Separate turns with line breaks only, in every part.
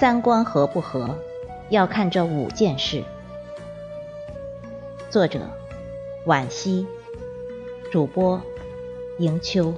三观合不合，要看这五件事。作者：惋惜，主播：迎秋。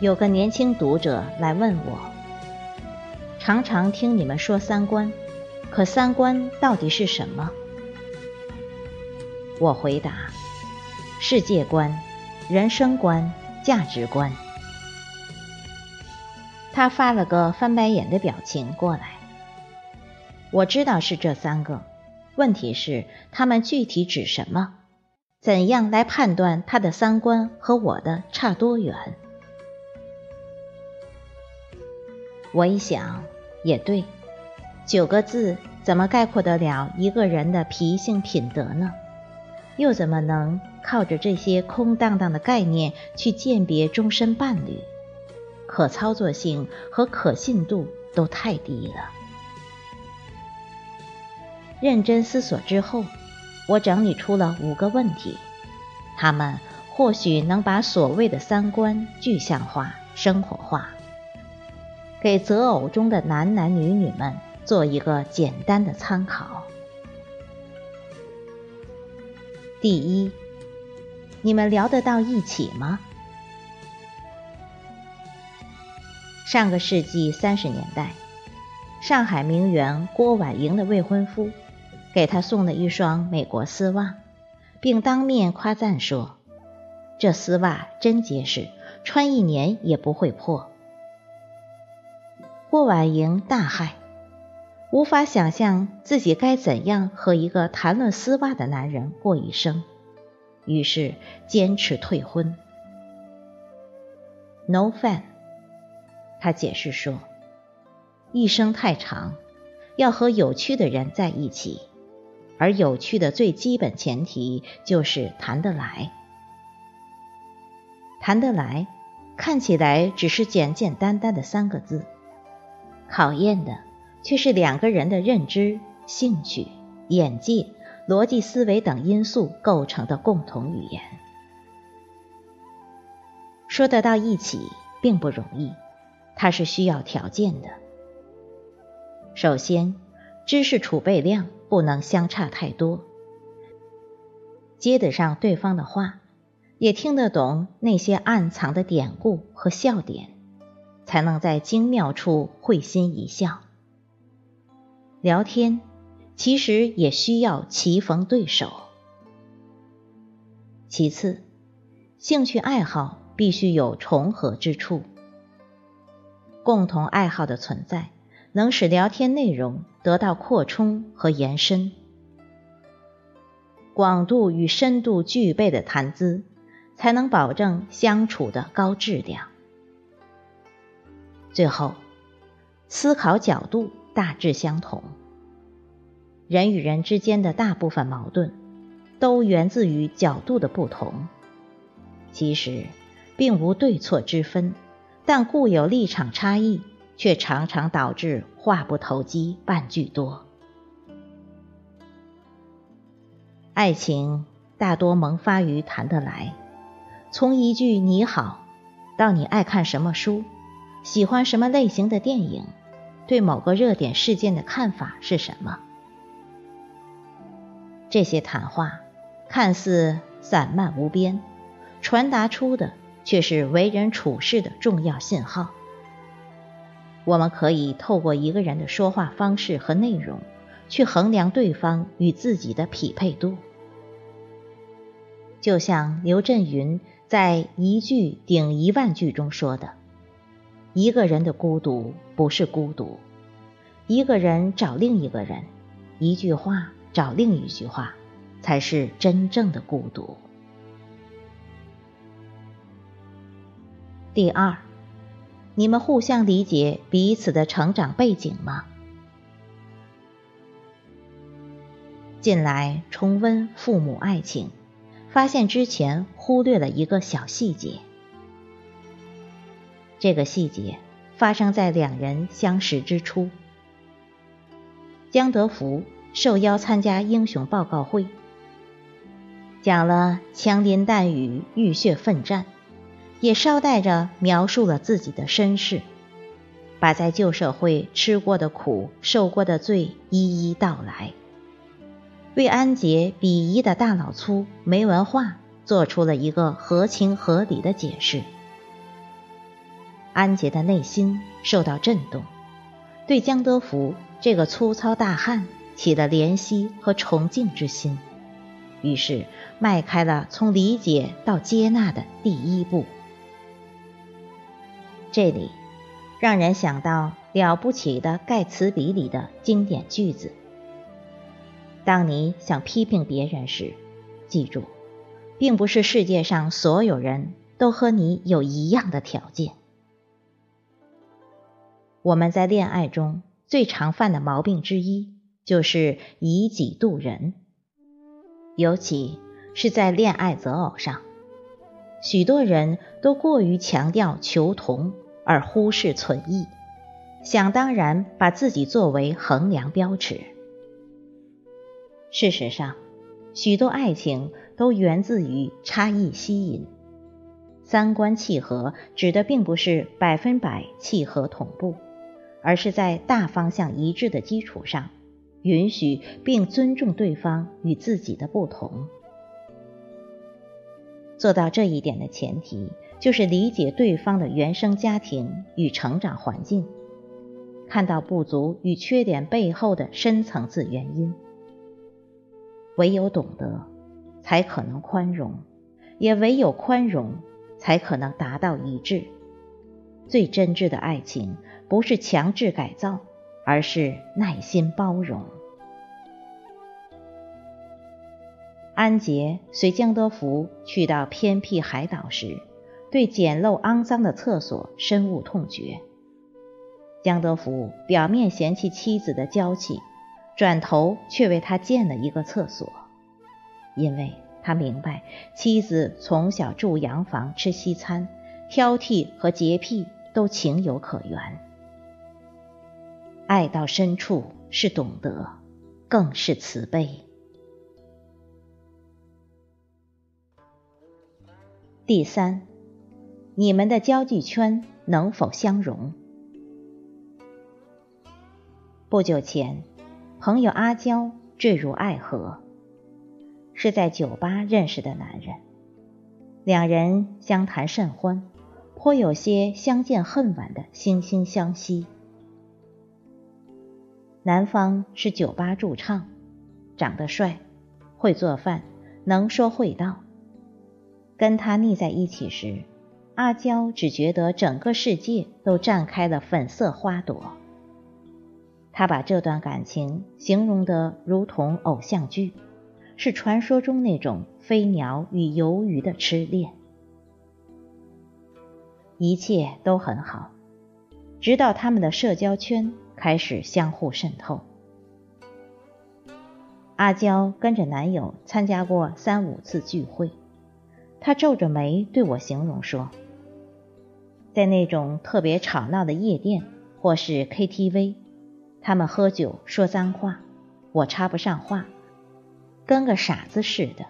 有个年轻读者来问我，常常听你们说三观，可三观到底是什么？我回答：世界观、人生观、价值观。他发了个翻白眼的表情过来。我知道是这三个，问题是他们具体指什么？怎样来判断他的三观和我的差多远？我一想，也对，九个字怎么概括得了一个人的脾性品德呢？又怎么能靠着这些空荡荡的概念去鉴别终身伴侣？可操作性和可信度都太低了。认真思索之后，我整理出了五个问题，他们或许能把所谓的三观具象化、生活化。给择偶中的男男女女们做一个简单的参考。第一，你们聊得到一起吗？上个世纪三十年代，上海名媛郭婉莹的未婚夫给她送了一双美国丝袜，并当面夸赞说：“这丝袜真结实，穿一年也不会破。”郭婉莹大骇，无法想象自己该怎样和一个谈论丝袜的男人过一生，于是坚持退婚。No fun，他解释说，一生太长，要和有趣的人在一起，而有趣的最基本前提就是谈得来。谈得来，看起来只是简简单单的三个字。考验的却是两个人的认知、兴趣、眼界、逻辑思维等因素构成的共同语言。说得到一起并不容易，它是需要条件的。首先，知识储备量不能相差太多，接得上对方的话，也听得懂那些暗藏的典故和笑点。才能在精妙处会心一笑。聊天其实也需要棋逢对手。其次，兴趣爱好必须有重合之处。共同爱好的存在，能使聊天内容得到扩充和延伸。广度与深度具备的谈资，才能保证相处的高质量。最后，思考角度大致相同。人与人之间的大部分矛盾，都源自于角度的不同。其实，并无对错之分，但固有立场差异，却常常导致话不投机半句多。爱情大多萌发于谈得来，从一句“你好”到你爱看什么书。喜欢什么类型的电影？对某个热点事件的看法是什么？这些谈话看似散漫无边，传达出的却是为人处事的重要信号。我们可以透过一个人的说话方式和内容，去衡量对方与自己的匹配度。就像刘震云在“一句顶一万句”中说的。一个人的孤独不是孤独，一个人找另一个人，一句话找另一句话，才是真正的孤独。第二，你们互相理解彼此的成长背景吗？近来重温父母爱情，发现之前忽略了一个小细节。这个细节发生在两人相识之初。江德福受邀参加英雄报告会，讲了枪林弹雨、浴血奋战，也捎带着描述了自己的身世，把在旧社会吃过的苦、受过的罪一一道来，为安杰鄙夷的大老粗、没文化做出了一个合情合理的解释。安杰的内心受到震动，对江德福这个粗糙大汉。起了怜惜和崇敬之心，于是迈开了从理解到接纳的第一步。这里让人想到了不起的盖茨比里的经典句子：当你想批评别人时，记住，并不是世界上所有人都和你有一样的条件。我们在恋爱中最常犯的毛病之一。就是以己度人，尤其是在恋爱择偶上，许多人都过于强调求同而忽视存异，想当然把自己作为衡量标尺。事实上，许多爱情都源自于差异吸引，三观契合指的并不是百分百契合同步，而是在大方向一致的基础上。允许并尊重对方与自己的不同，做到这一点的前提就是理解对方的原生家庭与成长环境，看到不足与缺点背后的深层次原因。唯有懂得，才可能宽容；也唯有宽容，才可能达到一致。最真挚的爱情，不是强制改造。而是耐心包容。安杰随江德福去到偏僻海岛时，对简陋肮脏的厕所深恶痛绝。江德福表面嫌弃妻子的娇气，转头却为他建了一个厕所，因为他明白妻子从小住洋房吃西餐，挑剔和洁癖都情有可原。爱到深处是懂得，更是慈悲。第三，你们的交际圈能否相容？不久前，朋友阿娇坠入爱河，是在酒吧认识的男人，两人相谈甚欢，颇有些相见恨晚的惺惺相惜。男方是酒吧驻唱，长得帅，会做饭，能说会道。跟他腻在一起时，阿娇只觉得整个世界都绽开了粉色花朵。他把这段感情形容得如同偶像剧，是传说中那种飞鸟与游鱼的痴恋。一切都很好，直到他们的社交圈。开始相互渗透。阿娇跟着男友参加过三五次聚会，她皱着眉对我形容说：“在那种特别吵闹的夜店或是 KTV，他们喝酒说脏话，我插不上话，跟个傻子似的。”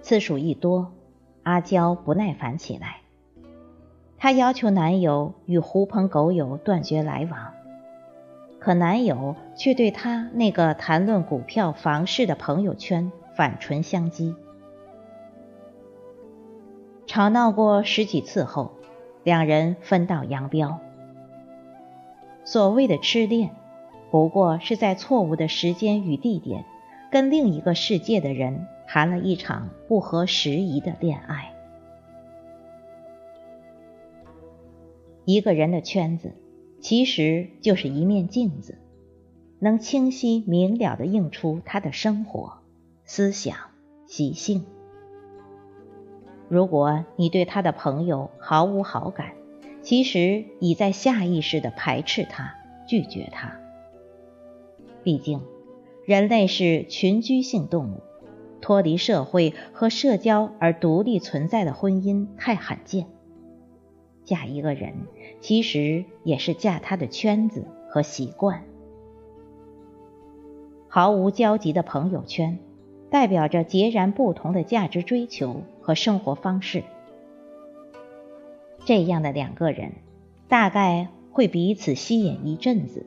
次数一多，阿娇不耐烦起来。她要求男友与狐朋狗友断绝来往，可男友却对她那个谈论股票、房市的朋友圈反唇相讥。吵闹过十几次后，两人分道扬镳。所谓的痴恋，不过是在错误的时间与地点，跟另一个世界的人谈了一场不合时宜的恋爱。一个人的圈子，其实就是一面镜子，能清晰明了的映出他的生活、思想、习性。如果你对他的朋友毫无好感，其实已在下意识的排斥他、拒绝他。毕竟，人类是群居性动物，脱离社会和社交而独立存在的婚姻太罕见。嫁一个人，其实也是嫁他的圈子和习惯。毫无交集的朋友圈，代表着截然不同的价值追求和生活方式。这样的两个人，大概会彼此吸引一阵子，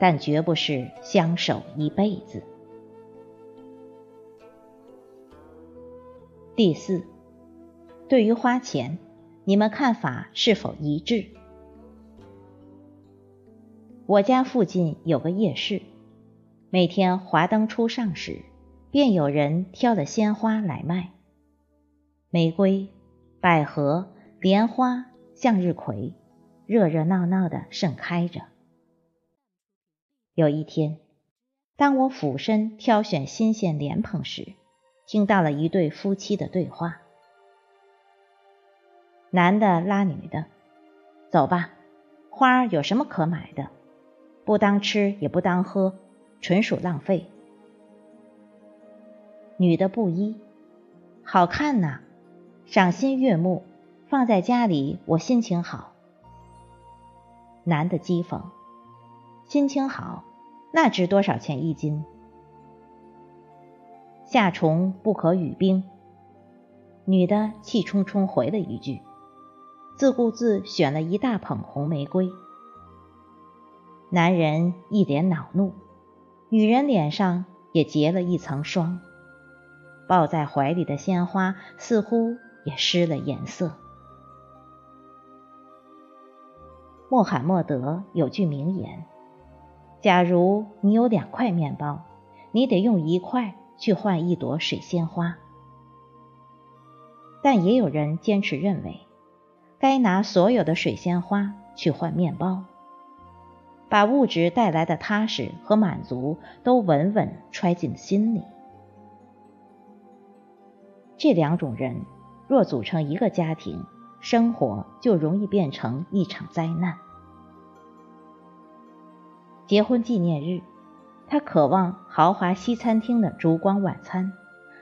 但绝不是相守一辈子。第四，对于花钱，你们看法是否一致？我家附近有个夜市。每天华灯初上时，便有人挑了鲜花来卖。玫瑰、百合、莲花、向日葵，热热闹闹的盛开着。有一天，当我俯身挑选新鲜莲蓬时，听到了一对夫妻的对话。男的拉女的：“走吧，花有什么可买的？不当吃也不当喝。”纯属浪费。女的不依，好看呐，赏心悦目，放在家里我心情好。男的讥讽，心情好，那值多少钱一斤？夏虫不可语冰。女的气冲冲回了一句，自顾自选了一大捧红玫瑰。男人一脸恼怒。女人脸上也结了一层霜，抱在怀里的鲜花似乎也失了颜色。穆罕默德有句名言：“假如你有两块面包，你得用一块去换一朵水仙花。”但也有人坚持认为，该拿所有的水仙花去换面包。把物质带来的踏实和满足都稳稳揣进心里。这两种人若组成一个家庭，生活就容易变成一场灾难。结婚纪念日，他渴望豪华西餐厅的烛光晚餐，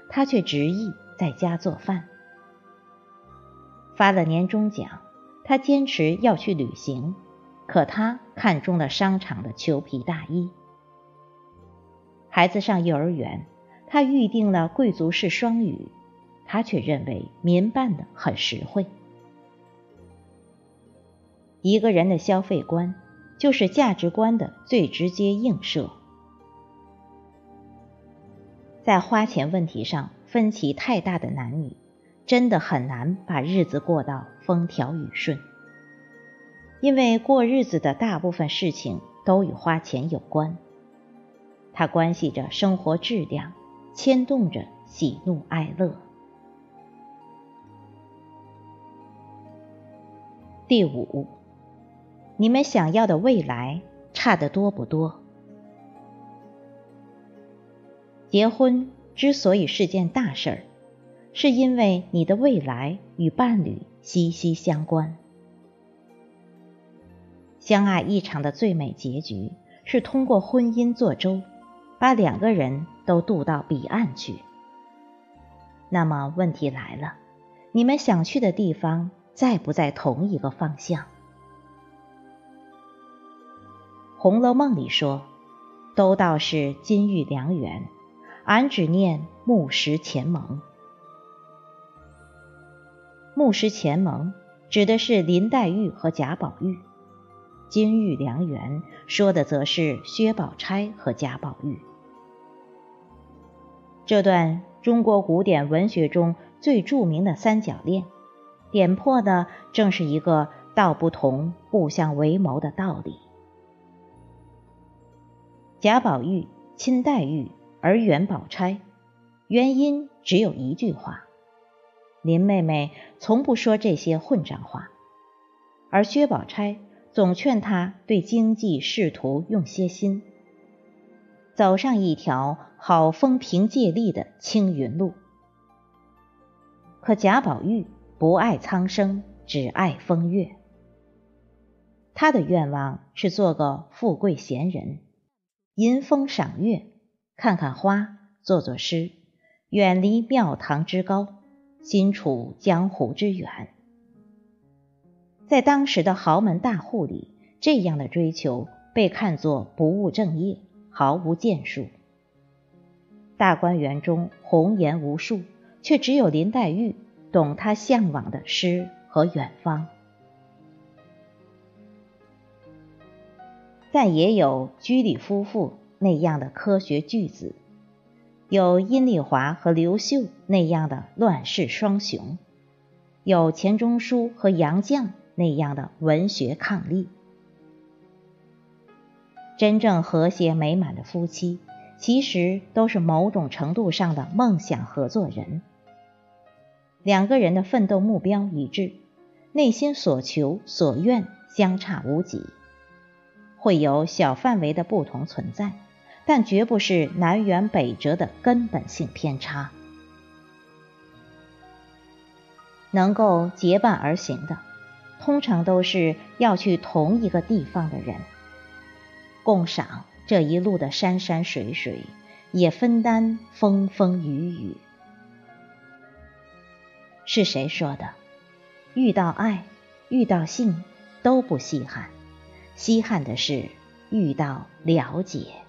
他却执意在家做饭。发了年终奖，他坚持要去旅行。可他看中了商场的裘皮大衣。孩子上幼儿园，他预定了贵族式双语，他却认为民办的很实惠。一个人的消费观，就是价值观的最直接映射。在花钱问题上分歧太大的男女，真的很难把日子过到风调雨顺。因为过日子的大部分事情都与花钱有关，它关系着生活质量，牵动着喜怒哀乐。第五，你们想要的未来差得多不多？结婚之所以是件大事儿，是因为你的未来与伴侣息息相关。相爱一场的最美结局是通过婚姻做舟，把两个人都渡到彼岸去。那么问题来了，你们想去的地方在不在同一个方向？《红楼梦》里说：“都道是金玉良缘，俺只念木石前盟。”木石前盟指的是林黛玉和贾宝玉。金玉良缘说的则是薛宝钗和贾宝玉。这段中国古典文学中最著名的三角恋，点破的正是一个道不同不相为谋的道理。贾宝玉亲黛玉而远宝钗，原因只有一句话：林妹妹从不说这些混账话，而薛宝钗。总劝她对经济仕途用些心，走上一条好风凭借力的青云路。可贾宝玉不爱苍生，只爱风月。他的愿望是做个富贵闲人，吟风赏月，看看花，作作诗，远离庙堂之高，心处江湖之远。在当时的豪门大户里，这样的追求被看作不务正业，毫无建树，大观园中红颜无数，却只有林黛玉懂他向往的诗和远方。但也有居里夫妇那样的科学巨子，有殷丽华和刘秀那样的乱世双雄，有钱钟书和杨绛那样的文学伉俪。真正和谐美满的夫妻。其实都是某种程度上的梦想合作人，两个人的奋斗目标一致，内心所求所愿相差无几，会有小范围的不同存在，但绝不是南辕北辙的根本性偏差。能够结伴而行的，通常都是要去同一个地方的人，共赏。这一路的山山水水，也分担风风雨雨。是谁说的？遇到爱，遇到性，都不稀罕，稀罕的是遇到了解。